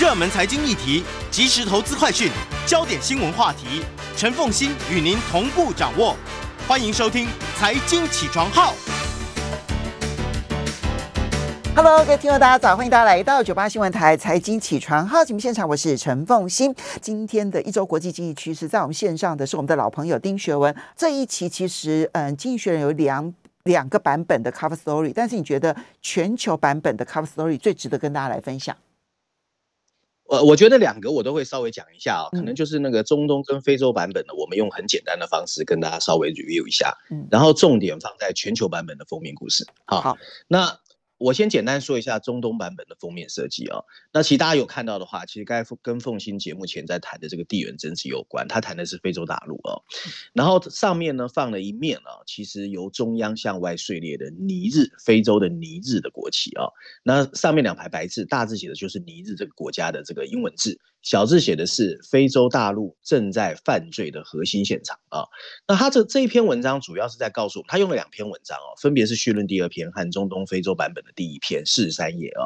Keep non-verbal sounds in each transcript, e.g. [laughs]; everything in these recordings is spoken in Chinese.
热门财经议题、即时投资快讯、焦点新闻话题，陈凤欣与您同步掌握。欢迎收听《财经起床号》。Hello，各位听众，大家早，欢迎大家来到九八新闻台财经起床号节目现场，我是陈凤欣。今天的一周国际经济趋势，在我们线上的是我们的老朋友丁学文。这一期其实，嗯，经济学人有两两个版本的 cover story，但是你觉得全球版本的 cover story 最值得跟大家来分享？呃，我觉得两个我都会稍微讲一下啊，可能就是那个中东跟非洲版本的，我们用很简单的方式跟大家稍微 review 一下，嗯，然后重点放在全球版本的封面故事。好，那。我先简单说一下中东版本的封面设计哦。那其实大家有看到的话，其实该跟凤新节目前在谈的这个地缘政治有关。他谈的是非洲大陆哦。然后上面呢放了一面啊，其实由中央向外碎裂的尼日，非洲的尼日的国旗啊。那上面两排白字，大字写的就是尼日这个国家的这个英文字。小字写的是非洲大陆正在犯罪的核心现场啊，那他这这一篇文章主要是在告诉我们，他用了两篇文章哦，分别是序论第二篇和中东非洲版本的第一篇四十三页啊，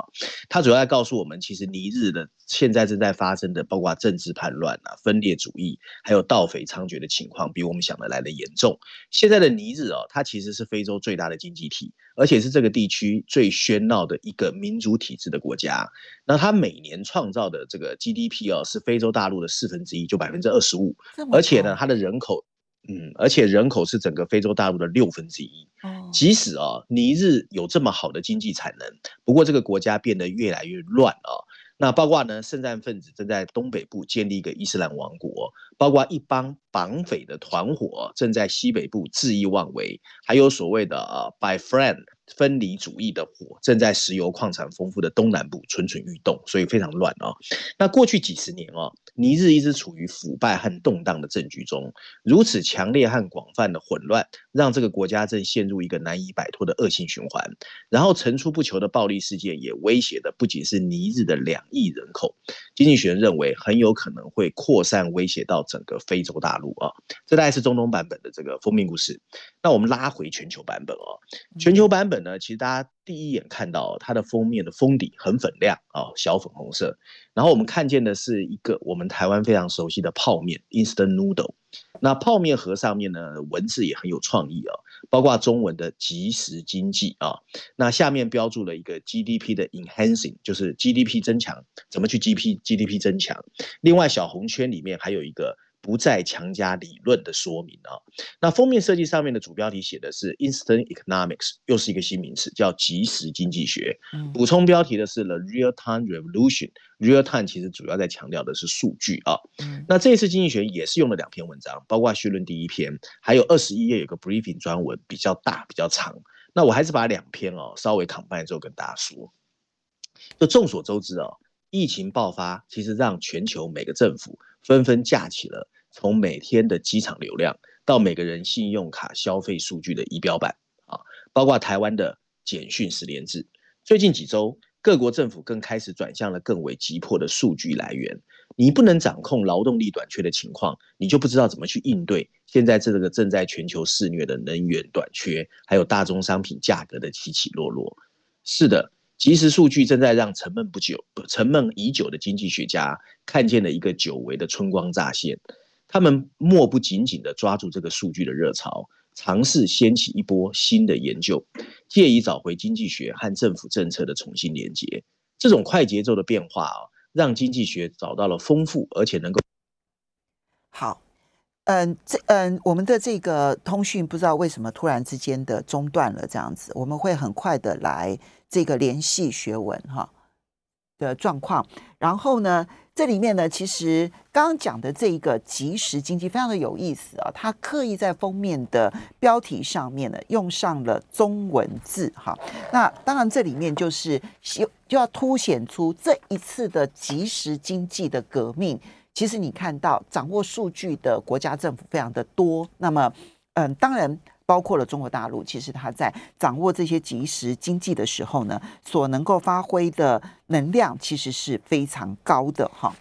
它主要在告诉我们，其实尼日的现在正在发生的，包括政治叛乱啊、分裂主义，还有盗匪猖獗的情况，比我们想的来的严重。现在的尼日哦，它其实是非洲最大的经济体，而且是这个地区最喧闹的一个民主体制的国家。那它每年创造的这个 GDP。哦，是非洲大陆的四分之一，就百分之二十五，而且呢，它的人口，嗯，而且人口是整个非洲大陆的六分之一。即使啊，尼日有这么好的经济产能，不过这个国家变得越来越乱啊。那包括呢，圣战分子正在东北部建立一个伊斯兰王国，包括一帮绑匪的团伙正在西北部恣意妄为，还有所谓的呃，by friend。分离主义的火正在石油矿产丰富的东南部蠢蠢欲动，所以非常乱哦。那过去几十年哦，尼日一直处于腐败和动荡的政局中，如此强烈和广泛的混乱，让这个国家正陷入一个难以摆脱的恶性循环。然后层出不穷的暴力事件也威胁的不仅是尼日的两亿人口，经济学人认为很有可能会扩散威胁到整个非洲大陆啊。这大概是中东版本的这个封面故事。那我们拉回全球版本哦，全球版本。呢，其实大家第一眼看到它的封面的封底很粉亮啊，小粉红色。然后我们看见的是一个我们台湾非常熟悉的泡面 （instant noodle）。那泡面盒上面呢，文字也很有创意啊，包括中文的即时经济啊。那下面标注了一个 GDP 的 enhancing，就是 GDP 增强，怎么去 GP GDP 增强？另外小红圈里面还有一个。不再强加理论的说明啊。那封面设计上面的主标题写的是 Instant Economics，又是一个新名词，叫即时经济学。补充标题的是 The Real Time Revolution。Real Time 其实主要在强调的是数据啊。那这一次经济学也是用了两篇文章，包括序论第一篇，还有二十一页有个 Briefing 专文，比较大比较长。那我还是把两篇哦稍微 combine 之后跟大家说。就众所周知啊，疫情爆发其实让全球每个政府纷纷架起了。从每天的机场流量到每个人信用卡消费数据的仪表板啊，包括台湾的简讯十连制。最近几周，各国政府更开始转向了更为急迫的数据来源。你不能掌控劳动力短缺的情况，你就不知道怎么去应对现在这个正在全球肆虐的能源短缺，还有大宗商品价格的起起落落。是的，即时数据正在让沉闷不久、沉闷已久的经济学家看见了一个久违的春光乍现。他们莫不紧紧地抓住这个数据的热潮，尝试掀起一波新的研究，借以找回经济学和政府政策的重新连接。这种快节奏的变化啊，让经济学找到了丰富而且能够好。嗯，这嗯，我们的这个通讯不知道为什么突然之间的中断了，这样子，我们会很快的来这个联系学文哈的状况，然后呢？这里面呢，其实刚刚讲的这一个即时经济非常的有意思啊，它刻意在封面的标题上面呢用上了中文字哈。那当然这里面就是就就要凸显出这一次的即时经济的革命。其实你看到掌握数据的国家政府非常的多，那么嗯，当然包括了中国大陆，其实它在掌握这些即时经济的时候呢，所能够发挥的。能量其实是非常高的哈，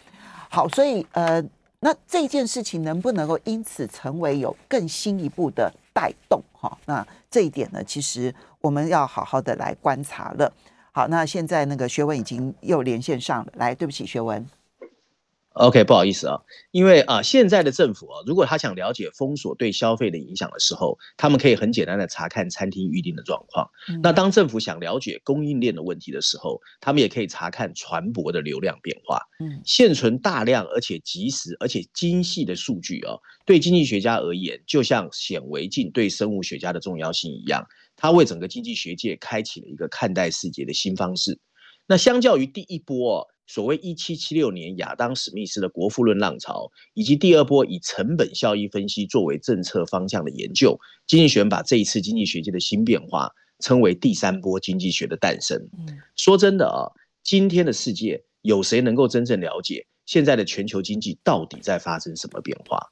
好，所以呃，那这件事情能不能够因此成为有更新一步的带动哈？那这一点呢，其实我们要好好的来观察了。好，那现在那个学文已经又连线上了，来，对不起，学文。OK，不好意思啊，因为啊，现在的政府啊，如果他想了解封锁对消费的影响的时候，他们可以很简单的查看餐厅预订的状况。那当政府想了解供应链的问题的时候，他们也可以查看船舶的流量变化。嗯，现存大量而且及时而且精细的数据啊，对经济学家而言，就像显微镜对生物学家的重要性一样，它为整个经济学界开启了一个看待世界的新方式。那相较于第一波。所谓一七七六年亚当史密斯的国富论浪潮，以及第二波以成本效益分析作为政策方向的研究，经济学人把这一次经济学界的新变化称为第三波经济学的诞生。说真的啊，今天的世界有谁能够真正了解现在的全球经济到底在发生什么变化？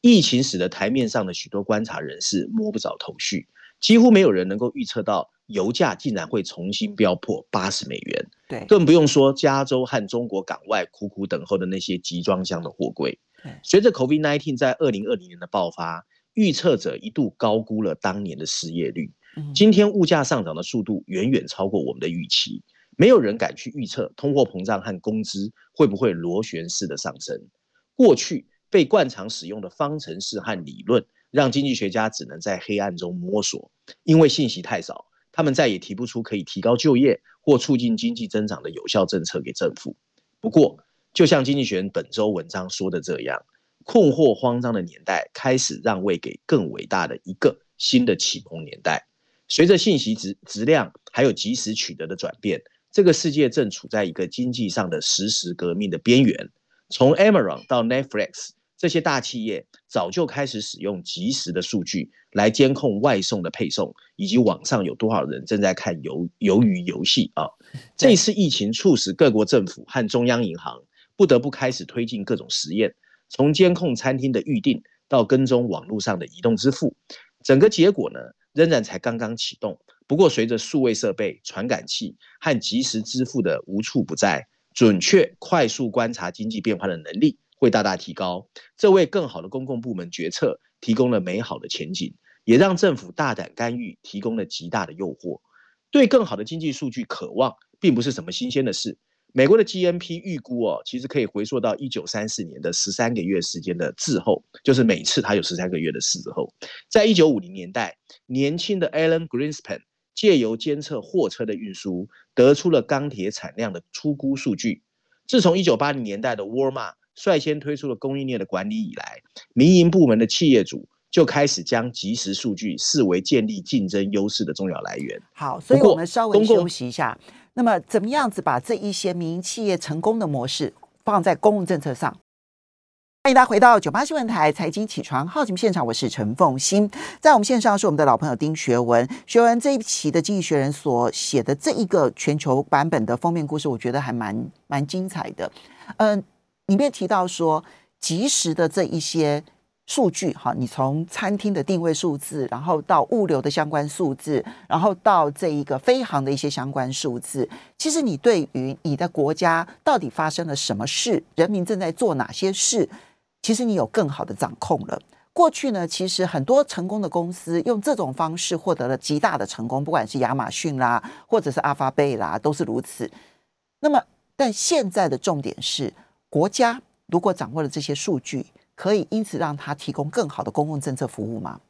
疫情使得台面上的许多观察人士摸不着头绪，几乎没有人能够预测到。油价竟然会重新飙破八十美元，对，更不用说加州和中国港外苦苦等候的那些集装箱的货柜。随着 COVID-19 在二零二零年的爆发，预测者一度高估了当年的失业率。今天物价上涨的速度远远超过我们的预期，没有人敢去预测通货膨胀和工资会不会螺旋式的上升。过去被惯常使用的方程式和理论，让经济学家只能在黑暗中摸索，因为信息太少。他们再也提不出可以提高就业或促进经济增长的有效政策给政府。不过，就像经济学人本周文章说的这样，困惑慌张的年代开始让位给更伟大的一个新的启蒙年代。随着信息质质量还有及时取得的转变，这个世界正处在一个经济上的实时革命的边缘。从 Amazon 到 Netflix。这些大企业早就开始使用即时的数据来监控外送的配送，以及网上有多少人正在看游鱿鱼游戏啊！[laughs] 这次疫情促使各国政府和中央银行不得不开始推进各种实验，从监控餐厅的预订到跟踪网络上的移动支付，整个结果呢仍然才刚刚启动。不过，随着数位设备、传感器和即时支付的无处不在，准确快速观察经济变化的能力。会大大提高，这为更好的公共部门决策提供了美好的前景，也让政府大胆干预提供了极大的诱惑。对更好的经济数据渴望，并不是什么新鲜的事。美国的 GNP 预估哦，其实可以回溯到一九三四年的十三个月时间的滞后，就是每次它有十三个月的滞后。在一九五零年代，年轻的 Alan Greenspan 借由监测货车的运输，得出了钢铁产量的初估数据。自从一九八零年代的沃尔玛率先推出了供应链的管理以来，民营部门的企业主就开始将即时数据视为建立竞争优势的重要来源。好，所以我们稍微休息一下。那么，怎么样子把这一些民营企业成功的模式放在公共政策上？欢迎大家回到九八新闻台财经起床号节目现场，我是陈凤欣，在我们线上是我们的老朋友丁学文。学文这一期的《经济学人》所写的这一个全球版本的封面故事，我觉得还蛮蛮精彩的。嗯。里面提到说，及时的这一些数据，哈，你从餐厅的定位数字，然后到物流的相关数字，然后到这一个飞航的一些相关数字，其实你对于你的国家到底发生了什么事，人民正在做哪些事，其实你有更好的掌控了。过去呢，其实很多成功的公司用这种方式获得了极大的成功，不管是亚马逊啦，或者是阿发贝啦，都是如此。那么，但现在的重点是。国家如果掌握了这些数据，可以因此让他提供更好的公共政策服务吗？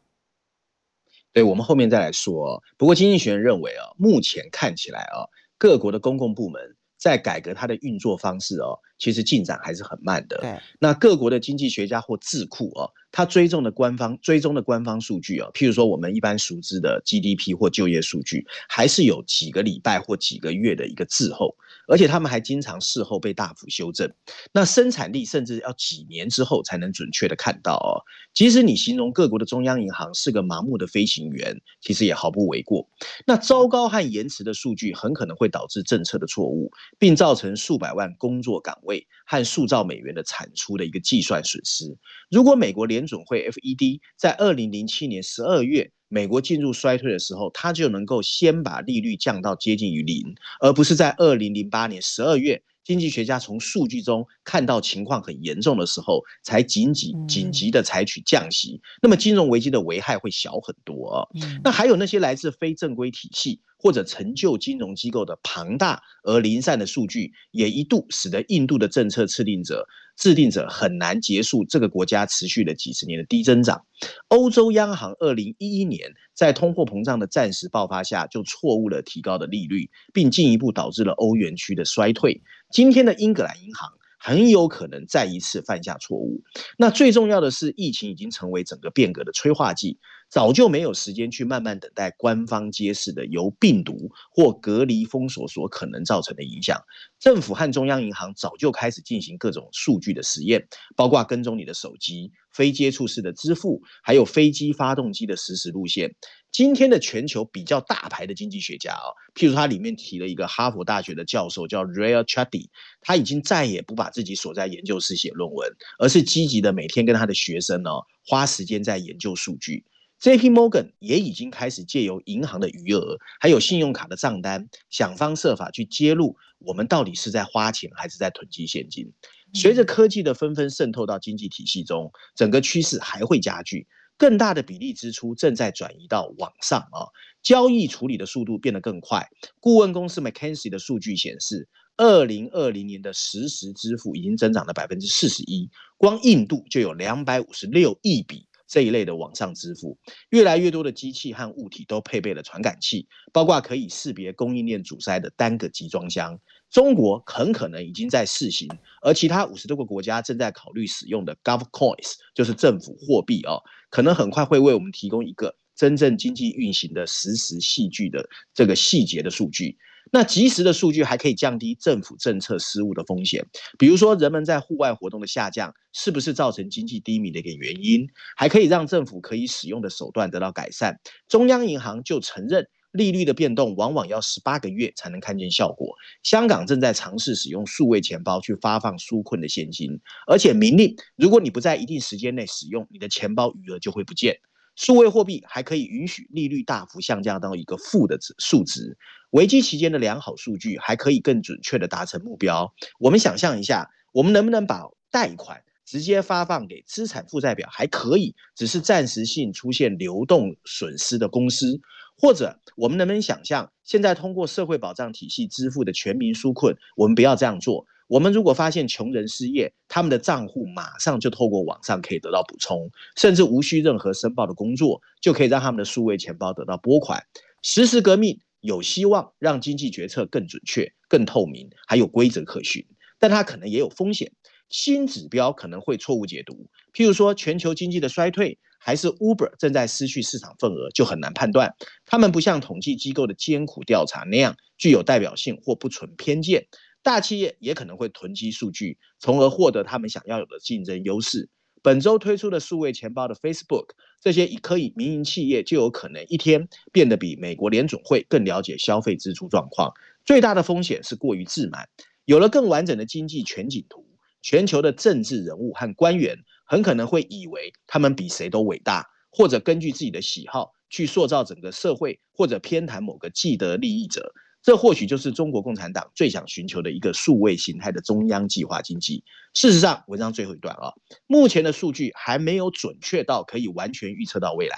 对，我们后面再来说。不过，经济学人认为啊，目前看起来啊，各国的公共部门在改革它的运作方式哦，其实进展还是很慢的。对，那各国的经济学家或智库啊，他追踪的官方追踪的官方数据啊，譬如说我们一般熟知的 GDP 或就业数据，还是有几个礼拜或几个月的一个滞后。而且他们还经常事后被大幅修正，那生产力甚至要几年之后才能准确的看到哦。即使你形容各国的中央银行是个盲目的飞行员，其实也毫不为过。那糟糕和延迟的数据很可能会导致政策的错误，并造成数百万工作岗位和数兆美元的产出的一个计算损失。如果美国联准会 FED 在二零零七年十二月。美国进入衰退的时候，它就能够先把利率降到接近于零，而不是在二零零八年十二月，经济学家从数据中看到情况很严重的时候，才紧急紧急的采取降息。那么金融危机的危害会小很多。那还有那些来自非正规体系。或者成就金融机构的庞大而零散的数据，也一度使得印度的政策制定者制定者很难结束这个国家持续了几十年的低增长。欧洲央行二零一一年在通货膨胀的暂时爆发下，就错误了提高的利率，并进一步导致了欧元区的衰退。今天的英格兰银行。很有可能再一次犯下错误。那最重要的是，疫情已经成为整个变革的催化剂，早就没有时间去慢慢等待官方揭示的由病毒或隔离封锁所可能造成的影响。政府和中央银行早就开始进行各种数据的实验，包括跟踪你的手机、非接触式的支付，还有飞机发动机的实时路线。今天的全球比较大牌的经济学家啊，譬如他里面提了一个哈佛大学的教授叫 Ray Chatty，他已经再也不把自己锁在研究室写论文，而是积极的每天跟他的学生呢花时间在研究数据。J.P. Morgan 也已经开始借由银行的余额，还有信用卡的账单，想方设法去揭露我们到底是在花钱还是在囤积现金。随着科技的纷纷渗透到经济体系中，整个趋势还会加剧。更大的比例支出正在转移到网上啊，交易处理的速度变得更快。顾问公司 McKinsey 的数据显示，二零二零年的实时支付已经增长了百分之四十一，光印度就有两百五十六亿笔这一类的网上支付。越来越多的机器和物体都配备了传感器，包括可以识别供应链阻塞的单个集装箱。中国很可能已经在试行，而其他五十多个国家正在考虑使用的 Gov Coins，就是政府货币哦，可能很快会为我们提供一个真正经济运行的实时细具的这个细节的数据。那及时的数据还可以降低政府政策失误的风险，比如说人们在户外活动的下降，是不是造成经济低迷的一个原因？还可以让政府可以使用的手段得到改善。中央银行就承认。利率的变动往往要十八个月才能看见效果。香港正在尝试使用数位钱包去发放纾困的现金，而且明令，如果你不在一定时间内使用，你的钱包余额就会不见。数位货币还可以允许利率大幅下降到一个负的值数值。危机期间的良好数据还可以更准确的达成目标。我们想象一下，我们能不能把贷款直接发放给资产负债表还可以，只是暂时性出现流动损失的公司？或者，我们能不能想象，现在通过社会保障体系支付的全民纾困，我们不要这样做。我们如果发现穷人失业，他们的账户马上就透过网上可以得到补充，甚至无需任何申报的工作，就可以让他们的数位钱包得到拨款。实时革命有希望让经济决策更准确、更透明，还有规则可循，但它可能也有风险。新指标可能会错误解读，譬如说全球经济的衰退。还是 Uber 正在失去市场份额，就很难判断。他们不像统计机构的艰苦调查那样具有代表性或不存偏见。大企业也可能会囤积数据，从而获得他们想要有的竞争优势。本周推出的数位钱包的 Facebook，这些可以民营企业就有可能一天变得比美国联总会更了解消费支出状况。最大的风险是过于自满。有了更完整的经济全景图，全球的政治人物和官员。很可能会以为他们比谁都伟大，或者根据自己的喜好去塑造整个社会，或者偏袒某个既得利益者。这或许就是中国共产党最想寻求的一个数位形态的中央计划经济。事实上，文章最后一段啊，目前的数据还没有准确到可以完全预测到未来。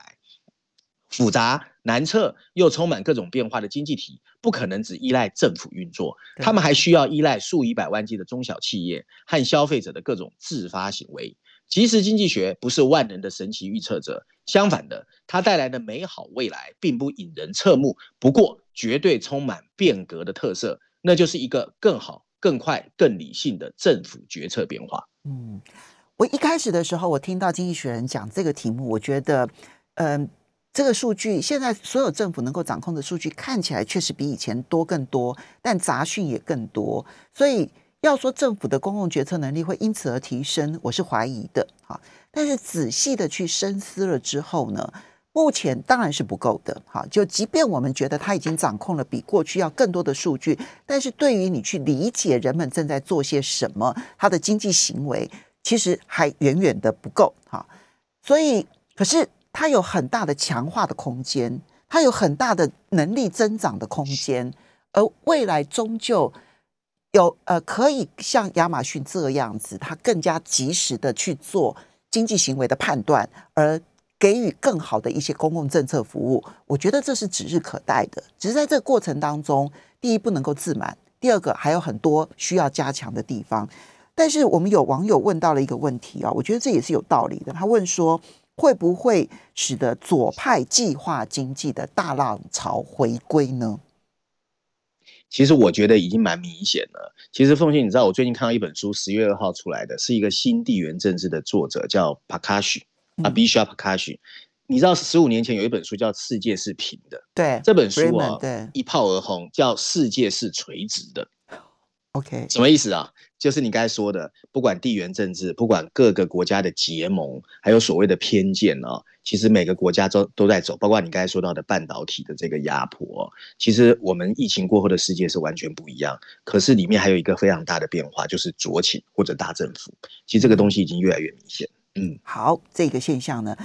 复杂难测又充满各种变化的经济体，不可能只依赖政府运作，他们还需要依赖数以百万计的中小企业和消费者的各种自发行为。即时经济学不是万能的神奇预测者，相反的，它带来的美好未来并不引人侧目。不过，绝对充满变革的特色，那就是一个更好、更快、更理性的政府决策变化。嗯，我一开始的时候，我听到经济学人讲这个题目，我觉得，嗯，这个数据现在所有政府能够掌控的数据看起来确实比以前多更多，但杂讯也更多，所以。要说政府的公共决策能力会因此而提升，我是怀疑的哈。但是仔细的去深思了之后呢，目前当然是不够的哈。就即便我们觉得他已经掌控了比过去要更多的数据，但是对于你去理解人们正在做些什么，他的经济行为其实还远远的不够哈。所以，可是他有很大的强化的空间，他有很大的能力增长的空间，而未来终究。有呃，可以像亚马逊这样子，他更加及时的去做经济行为的判断，而给予更好的一些公共政策服务，我觉得这是指日可待的。只是在这个过程当中，第一不能够自满，第二个还有很多需要加强的地方。但是我们有网友问到了一个问题啊，我觉得这也是有道理的。他问说，会不会使得左派计划经济的大浪潮回归呢？其实我觉得已经蛮明显了。其实凤信，你知道我最近看到一本书，十月二号出来的，是一个新地缘政治的作者叫 Pakashi。啊，Bisha Pakashi，你知道十五年前有一本书叫《世界是平的》，对，这本书啊，对，一炮而红，叫《世界是垂直的 [laughs]》。OK，什么意思啊？就是你刚才说的，不管地缘政治，不管各个国家的结盟，还有所谓的偏见啊，其实每个国家都都在走，包括你刚才说到的半导体的这个压迫。其实我们疫情过后的世界是完全不一样，可是里面还有一个非常大的变化，就是酌情或者大政府。其实这个东西已经越来越明显。好，这个现象呢，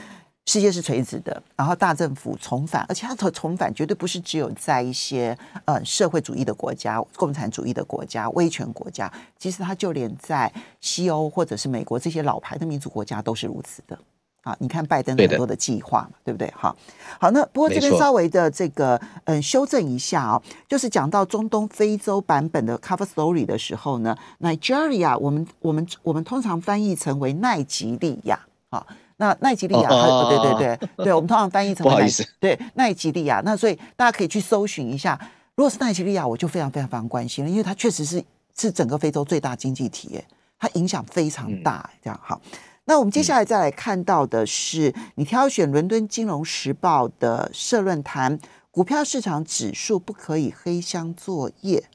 世界是垂直的，然后大政府重返，而且它的重返绝对不是只有在一些呃社会主义的国家、共产主义的国家、威权国家，其实它就连在西欧或者是美国这些老牌的民主国家都是如此的。啊，你看拜登很多的计划嘛，对不对？哈，好，那不过这边稍微的这个嗯修正一下啊，就是讲到中东非洲版本的 cover story 的时候呢，Nigeria 我们我们我们通常翻译成为奈吉利亚啊，那奈吉利亚，对对对对，我们通常翻译成 [laughs] 不好意思，对奈吉利亚，那所以大家可以去搜寻一下，如果是奈吉利亚，我就非常非常非常关心了，因为它确实是是整个非洲最大经济体，它影响非常大，这样好。那我们接下来再来看到的是，你挑选《伦敦金融时报》的社论坛，股票市场指数不可以黑箱作业，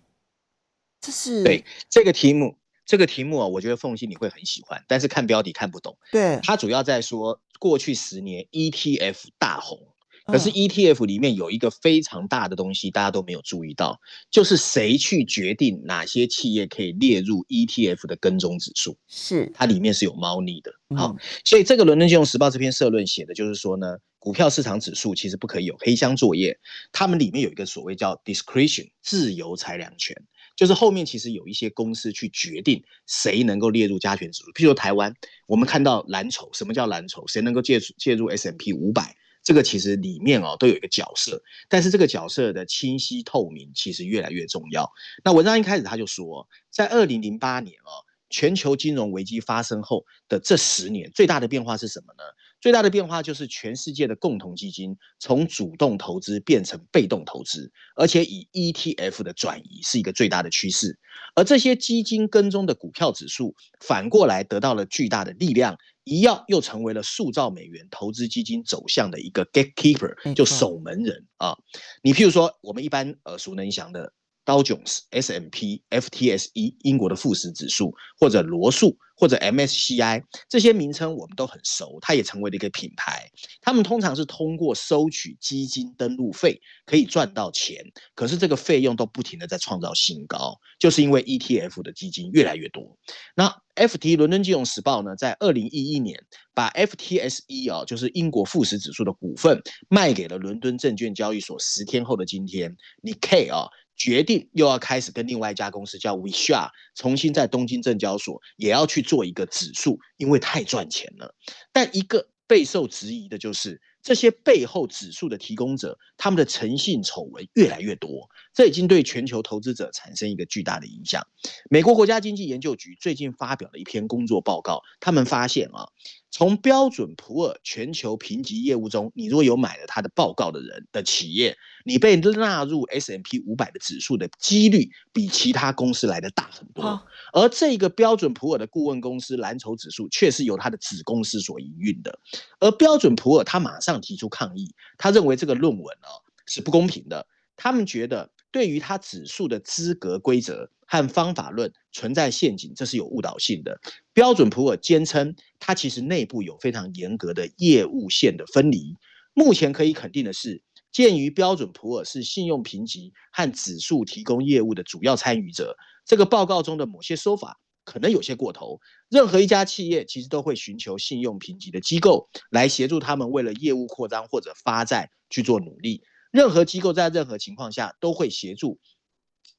这是对这个题目，这个题目啊，我觉得凤西你会很喜欢，但是看标题看不懂。对，它主要在说过去十年 ETF 大红。可是 ETF 里面有一个非常大的东西，大家都没有注意到，就是谁去决定哪些企业可以列入 ETF 的跟踪指数？是它里面是有猫腻的。好，所以这个《伦敦金融时报》这篇社论写的就是说呢，股票市场指数其实不可以有黑箱作业，他们里面有一个所谓叫 discretion 自由裁量权，就是后面其实有一些公司去决定谁能够列入加权指数。譬如台湾，我们看到蓝筹，什么叫蓝筹？谁能够介介入 S M P 五百？这个其实里面哦都有一个角色，但是这个角色的清晰透明其实越来越重要。那文章一开始他就说，在二零零八年哦，全球金融危机发生后的这十年，最大的变化是什么呢？最大的变化就是全世界的共同基金从主动投资变成被动投资，而且以 ETF 的转移是一个最大的趋势。而这些基金跟踪的股票指数，反过来得到了巨大的力量。一样又成为了塑造美元投资基金走向的一个 gatekeeper，就守门人啊。你譬如说，我们一般耳熟能详的。道琼斯、S M P、F T S E 英国的富时指数，或者罗素，或者 M S C I 这些名称我们都很熟，它也成为了一个品牌。他们通常是通过收取基金登录费可以赚到钱，可是这个费用都不停的在创造新高，就是因为 E T F 的基金越来越多。那 F T 伦敦金融时报呢，在二零一一年把 F T S E 啊，就是英国富时指数的股份卖给了伦敦证券交易所。十天后的今天，你 K 啊。决定又要开始跟另外一家公司叫 Wisha 重新在东京证交所也要去做一个指数，因为太赚钱了。但一个备受质疑的就是这些背后指数的提供者，他们的诚信丑闻越来越多，这已经对全球投资者产生一个巨大的影响。美国国家经济研究局最近发表了一篇工作报告，他们发现啊。从标准普尔全球评级业务中，你如果有买了他的报告的人的企业，你被纳入 S M P 五百的指数的几率比其他公司来的大很多。而这个标准普尔的顾问公司蓝筹指数却是由他的子公司所营运的。而标准普尔他马上提出抗议，他认为这个论文呢是不公平的。他们觉得对于它指数的资格规则。和方法论存在陷阱，这是有误导性的。标准普尔坚称，它其实内部有非常严格的业务线的分离。目前可以肯定的是，鉴于标准普尔是信用评级和指数提供业务的主要参与者，这个报告中的某些说法可能有些过头。任何一家企业其实都会寻求信用评级的机构来协助他们为了业务扩张或者发债去做努力。任何机构在任何情况下都会协助。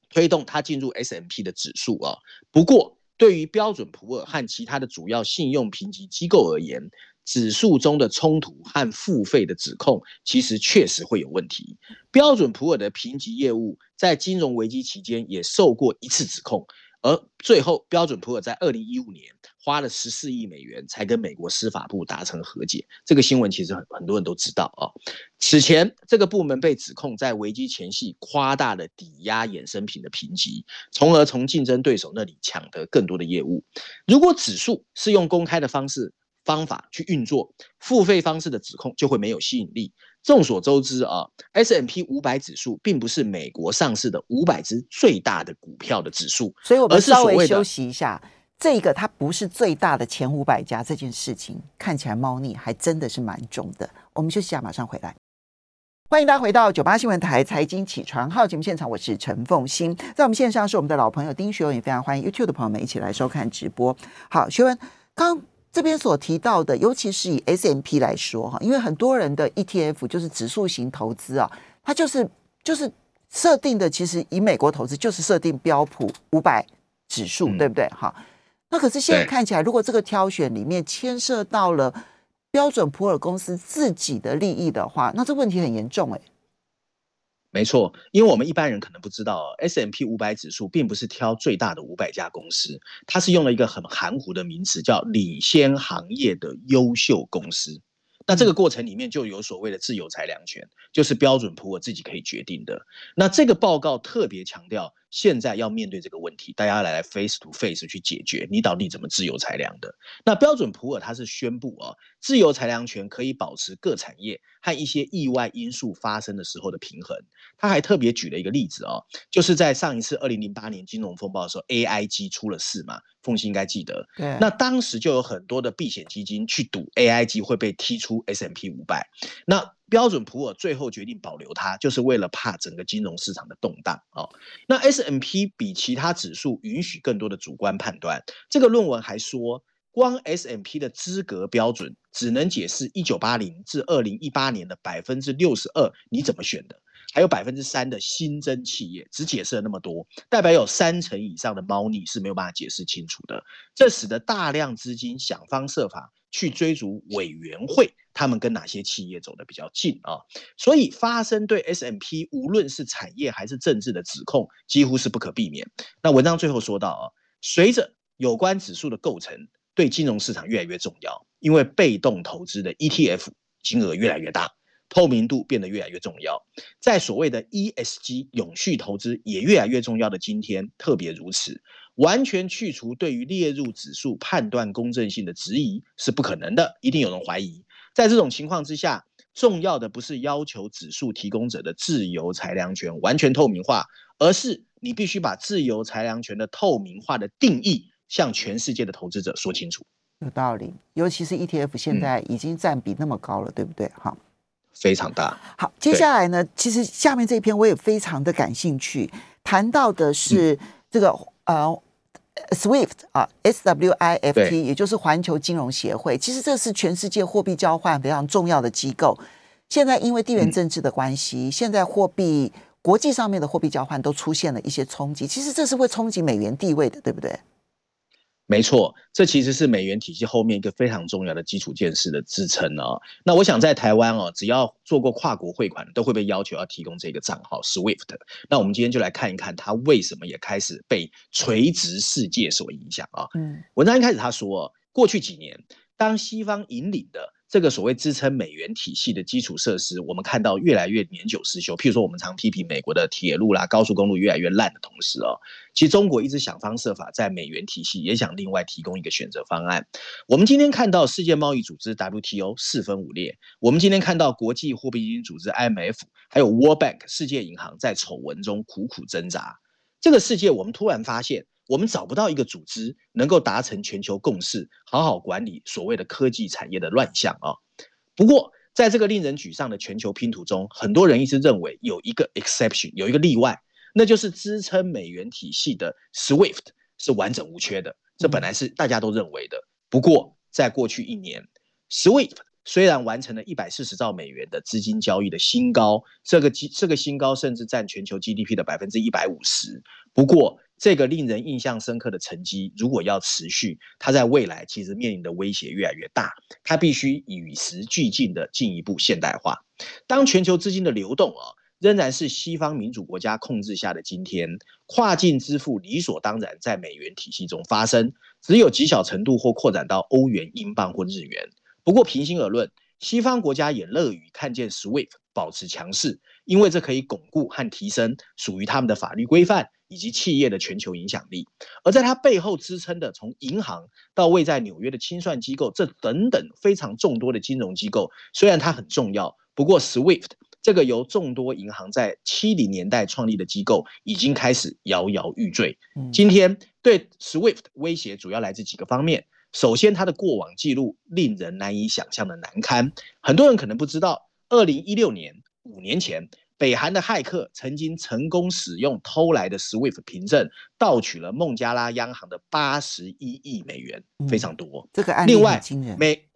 推动它进入 S M P 的指数啊。不过，对于标准普尔和其他的主要信用评级机构而言，指数中的冲突和付费的指控，其实确实会有问题。标准普尔的评级业务在金融危机期间也受过一次指控。而最后，标准普尔在二零一五年花了十四亿美元才跟美国司法部达成和解。这个新闻其实很很多人都知道啊。此前，这个部门被指控在危机前夕夸大了抵押衍生品的评级，从而从竞争对手那里抢得更多的业务。如果指数是用公开的方式方法去运作，付费方式的指控就会没有吸引力。众所周知啊，S M P 五百指数并不是美国上市的五百只最大的股票的指数，所以我们稍微休息一下。这个它不是最大的前五百家，这件事情看起来猫腻还真的是蛮重的。我们休息一下，马上回来。欢迎大家回到九八新闻台财经起床号节目现场，我是陈凤欣，在我们线上是我们的老朋友丁学文，也非常欢迎 YouTube 的朋友们一起来收看直播。好，学文刚。这边所提到的，尤其是以 S M P 来说哈，因为很多人的 E T F 就是指数型投资啊，它就是就是设定的，其实以美国投资就是设定标普五百指数，对不对？哈，那可是现在看起来，如果这个挑选里面牵涉到了标准普尔公司自己的利益的话，那这问题很严重哎。没错，因为我们一般人可能不知道，S M P 五百指数并不是挑最大的五百家公司，它是用了一个很含糊的名词，叫领先行业的优秀公司。那这个过程里面就有所谓的自由裁量权，就是标准普尔自己可以决定的。那这个报告特别强调。现在要面对这个问题，大家来来 face to face 去解决，你到底怎么自由裁量的？那标准普尔它是宣布啊，自由裁量权可以保持各产业和一些意外因素发生的时候的平衡。他还特别举了一个例子哦，就是在上一次二零零八年金融风暴的时候，AIG 出了事嘛，凤欣应该记得。对。那当时就有很多的避险基金去赌 AIG 会被踢出 S M P 五百。那标准普尔最后决定保留它，就是为了怕整个金融市场的动荡哦。那 S M P 比其他指数允许更多的主观判断。这个论文还说，光 S M P 的资格标准只能解释一九八零至二零一八年的百分之六十二，你怎么选的？还有百分之三的新增企业，只解释了那么多，代表有三成以上的猫腻是没有办法解释清楚的。这使得大量资金想方设法去追逐委员会。他们跟哪些企业走得比较近啊？所以发生对 S M P 无论是产业还是政治的指控，几乎是不可避免。那文章最后说到啊，随着有关指数的构成对金融市场越来越重要，因为被动投资的 E T F 金额越来越大，透明度变得越来越重要，在所谓的 E S G 永续投资也越来越重要的今天，特别如此。完全去除对于列入指数判断公正性的质疑是不可能的，一定有人怀疑。在这种情况之下，重要的不是要求指数提供者的自由裁量权完全透明化，而是你必须把自由裁量权的透明化的定义向全世界的投资者说清楚。有道理，尤其是 ETF 现在已经占比那么高了，对不对？哈，非常大。好，接下来呢，其实下面这一篇我也非常的感兴趣，谈到的是这个呃。SWIFT 啊，S W I F T，也就是环球金融协会。其实这是全世界货币交换非常重要的机构。现在因为地缘政治的关系，现在货币国际上面的货币交换都出现了一些冲击。其实这是会冲击美元地位的，对不对？没错，这其实是美元体系后面一个非常重要的基础建设的支撑哦。那我想在台湾哦，只要做过跨国汇款，都会被要求要提供这个账号 SWIFT。那我们今天就来看一看它为什么也开始被垂直世界所影响啊。嗯，文章一开始他说，过去几年当西方引领的。这个所谓支撑美元体系的基础设施，我们看到越来越年久失修。譬如说，我们常批评美国的铁路啦、高速公路越来越烂的同时哦，其实中国一直想方设法在美元体系也想另外提供一个选择方案。我们今天看到世界贸易组织 WTO 四分五裂，我们今天看到国际货币基金组织 IMF 还有 World Bank 世界银行在丑闻中苦苦挣扎。这个世界，我们突然发现。我们找不到一个组织能够达成全球共识，好好管理所谓的科技产业的乱象啊。不过，在这个令人沮丧的全球拼图中，很多人一直认为有一个 exception，有一个例外，那就是支撑美元体系的 SWIFT 是完整无缺的。这本来是大家都认为的。不过，在过去一年，SWIFT 虽然完成了一百四十兆美元的资金交易的新高，这个基这个新高甚至占全球 GDP 的百分之一百五十。不过，这个令人印象深刻的成绩，如果要持续，它在未来其实面临的威胁越来越大。它必须与时俱进的进一步现代化。当全球资金的流动啊，仍然是西方民主国家控制下的今天，跨境支付理所当然在美元体系中发生，只有极小程度或扩展到欧元、英镑或日元。不过，平心而论，西方国家也乐于看见 SWIFT 保持强势，因为这可以巩固和提升属于他们的法律规范以及企业的全球影响力。而在它背后支撑的，从银行到位在纽约的清算机构，这等等非常众多的金融机构，虽然它很重要，不过 SWIFT 这个由众多银行在七零年代创立的机构，已经开始摇摇欲坠。今天对 SWIFT 威胁主要来自几个方面。首先，它的过往记录令人难以想象的难堪。很多人可能不知道，二零一六年五年前，北韩的骇客曾经成功使用偷来的 SWIFT 凭证，盗取了孟加拉央行的八十一亿美元，非常多。这个案例很惊人。美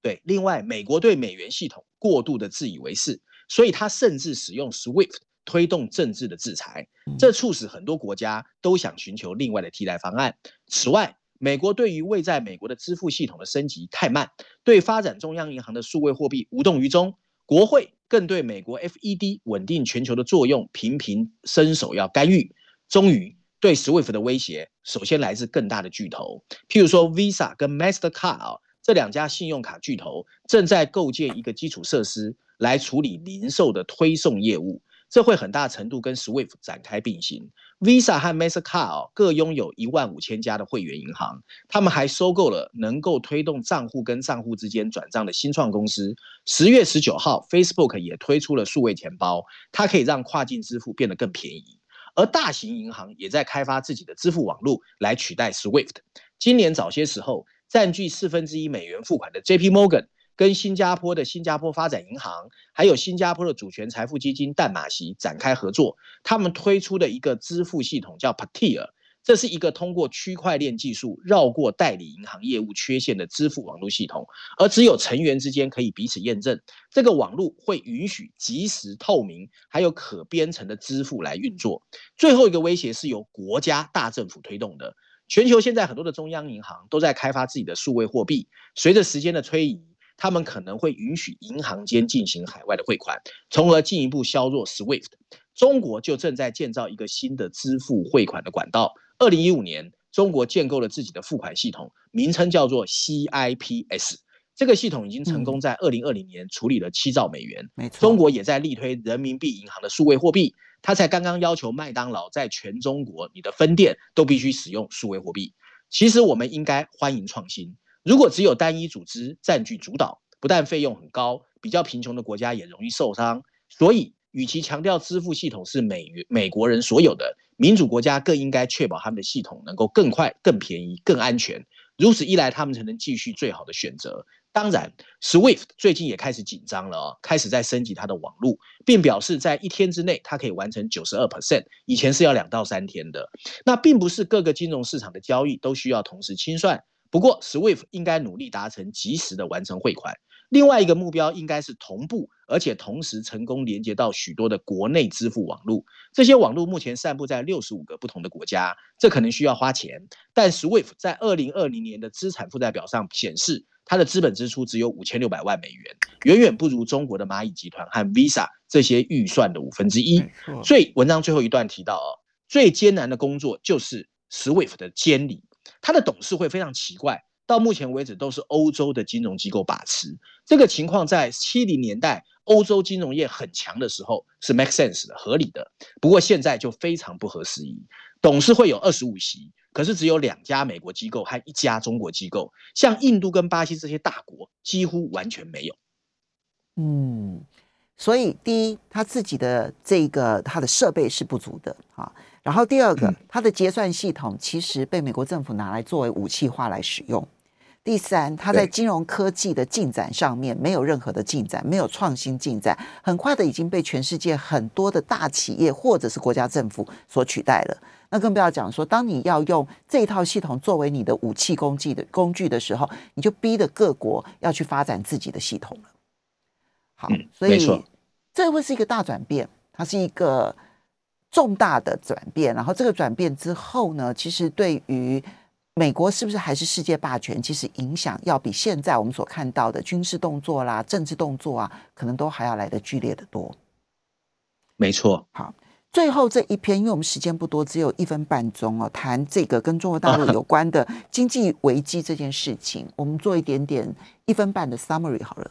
对，另外，美国对美元系统过度的自以为是，所以他甚至使用 SWIFT 推动政治的制裁，这促使很多国家都想寻求另外的替代方案。此外，美国对于未在美国的支付系统的升级太慢，对发展中央银行的数位货币无动于衷。国会更对美国 FED 稳定全球的作用频频伸手要干预。终于，对 SWIFT 的威胁首先来自更大的巨头，譬如说 Visa 跟 Mastercard 啊这两家信用卡巨头正在构建一个基础设施来处理零售的推送业务。这会很大程度跟 SWIFT 展开并行。Visa 和 Mastercard 各拥有一万五千家的会员银行，他们还收购了能够推动账户跟账户之间转账的新创公司。十月十九号，Facebook 也推出了数位钱包，它可以让跨境支付变得更便宜。而大型银行也在开发自己的支付网络来取代 SWIFT。今年早些时候，占据四分之一美元付款的 JP Morgan。跟新加坡的新加坡发展银行，还有新加坡的主权财富基金淡马锡展开合作。他们推出的一个支付系统叫 Patia，这是一个通过区块链技术绕过代理银行业务缺陷的支付网络系统，而只有成员之间可以彼此验证。这个网络会允许即时、透明还有可编程的支付来运作。最后一个威胁是由国家大政府推动的。全球现在很多的中央银行都在开发自己的数位货币，随着时间的推移。他们可能会允许银行间进行海外的汇款，从而进一步削弱 SWIFT。中国就正在建造一个新的支付汇款的管道。二零一五年，中国建构了自己的付款系统，名称叫做 CIPS。这个系统已经成功在二零二零年处理了七兆美元。没错，中国也在力推人民币银行的数位货币。他才刚刚要求麦当劳在全中国你的分店都必须使用数位货币。其实我们应该欢迎创新。如果只有单一组织占据主导，不但费用很高，比较贫穷的国家也容易受伤。所以，与其强调支付系统是美元美国人所有的，民主国家更应该确保他们的系统能够更快、更便宜、更安全。如此一来，他们才能继续最好的选择。当然，SWIFT 最近也开始紧张了哦，开始在升级它的网络，并表示在一天之内，它可以完成九十二 percent，以前是要两到三天的。那并不是各个金融市场的交易都需要同时清算。不过，SWIFT 应该努力达成及时的完成汇款。另外一个目标应该是同步，而且同时成功连接到许多的国内支付网络。这些网络目前散布在六十五个不同的国家，这可能需要花钱。但 SWIFT 在二零二零年的资产负债表上显示，它的资本支出只有五千六百万美元，远远不如中国的蚂蚁集团和 Visa 这些预算的五分之一。所以文章最后一段提到哦，最艰难的工作就是 SWIFT 的监理。他的董事会非常奇怪，到目前为止都是欧洲的金融机构把持。这个情况在七零年代欧洲金融业很强的时候是 make sense 的、合理的。不过现在就非常不合时宜。董事会有二十五席，可是只有两家美国机构和一家中国机构，像印度跟巴西这些大国几乎完全没有。嗯，所以第一，他自己的这个他的设备是不足的啊。然后第二个，它的结算系统其实被美国政府拿来作为武器化来使用。第三，它在金融科技的进展上面没有任何的进展，没有创新进展，很快的已经被全世界很多的大企业或者是国家政府所取代了。那更不要讲说，当你要用这一套系统作为你的武器工具的工具的时候，你就逼得各国要去发展自己的系统了。好，所以这会是一个大转变，它是一个。重大的转变，然后这个转变之后呢，其实对于美国是不是还是世界霸权，其实影响要比现在我们所看到的军事动作啦、政治动作啊，可能都还要来的剧烈的多。没错。好，最后这一篇，因为我们时间不多，只有一分半钟哦，谈这个跟中国大陆有关的经济危机这件事情，我们做一点点一分半的 summary 好了。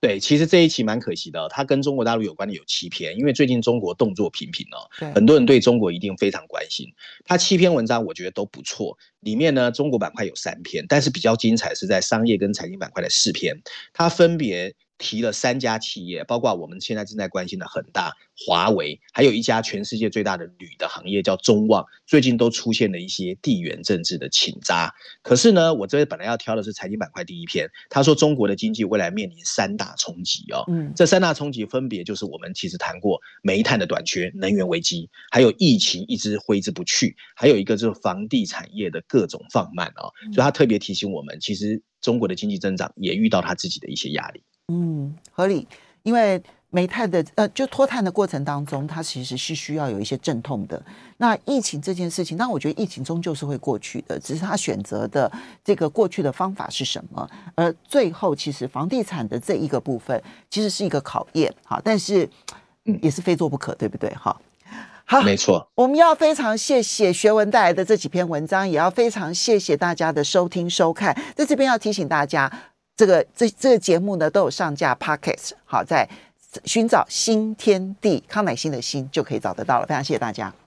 对，其实这一期蛮可惜的，它跟中国大陆有关的有七篇，因为最近中国动作频频哦，很多人对中国一定非常关心。它七篇文章我觉得都不错，里面呢中国板块有三篇，但是比较精彩是在商业跟财经板块的四篇，它分别。提了三家企业，包括我们现在正在关心的恒大、华为，还有一家全世界最大的铝的行业叫中旺，最近都出现了一些地缘政治的侵扎。可是呢，我这边本来要挑的是财经板块第一篇，他说中国的经济未来面临三大冲击哦，嗯，这三大冲击分别就是我们其实谈过煤炭的短缺、能源危机，还有疫情一直挥之不去，还有一个就是房地产业的各种放慢哦，所以他特别提醒我们，其实中国的经济增长也遇到他自己的一些压力。嗯，合理，因为煤炭的呃，就脱碳的过程当中，它其实是需要有一些阵痛的。那疫情这件事情，那我觉得疫情终究是会过去的，只是他选择的这个过去的方法是什么。而最后，其实房地产的这一个部分，其实是一个考验，好，但是也是非做不可，对不对？哈，好，没错。我们要非常谢谢学文带来的这几篇文章，也要非常谢谢大家的收听收看。在这边要提醒大家。这个这这个节目呢都有上架 pocket，好，在寻找新天地康乃馨的馨就可以找得到了。非常谢谢大家。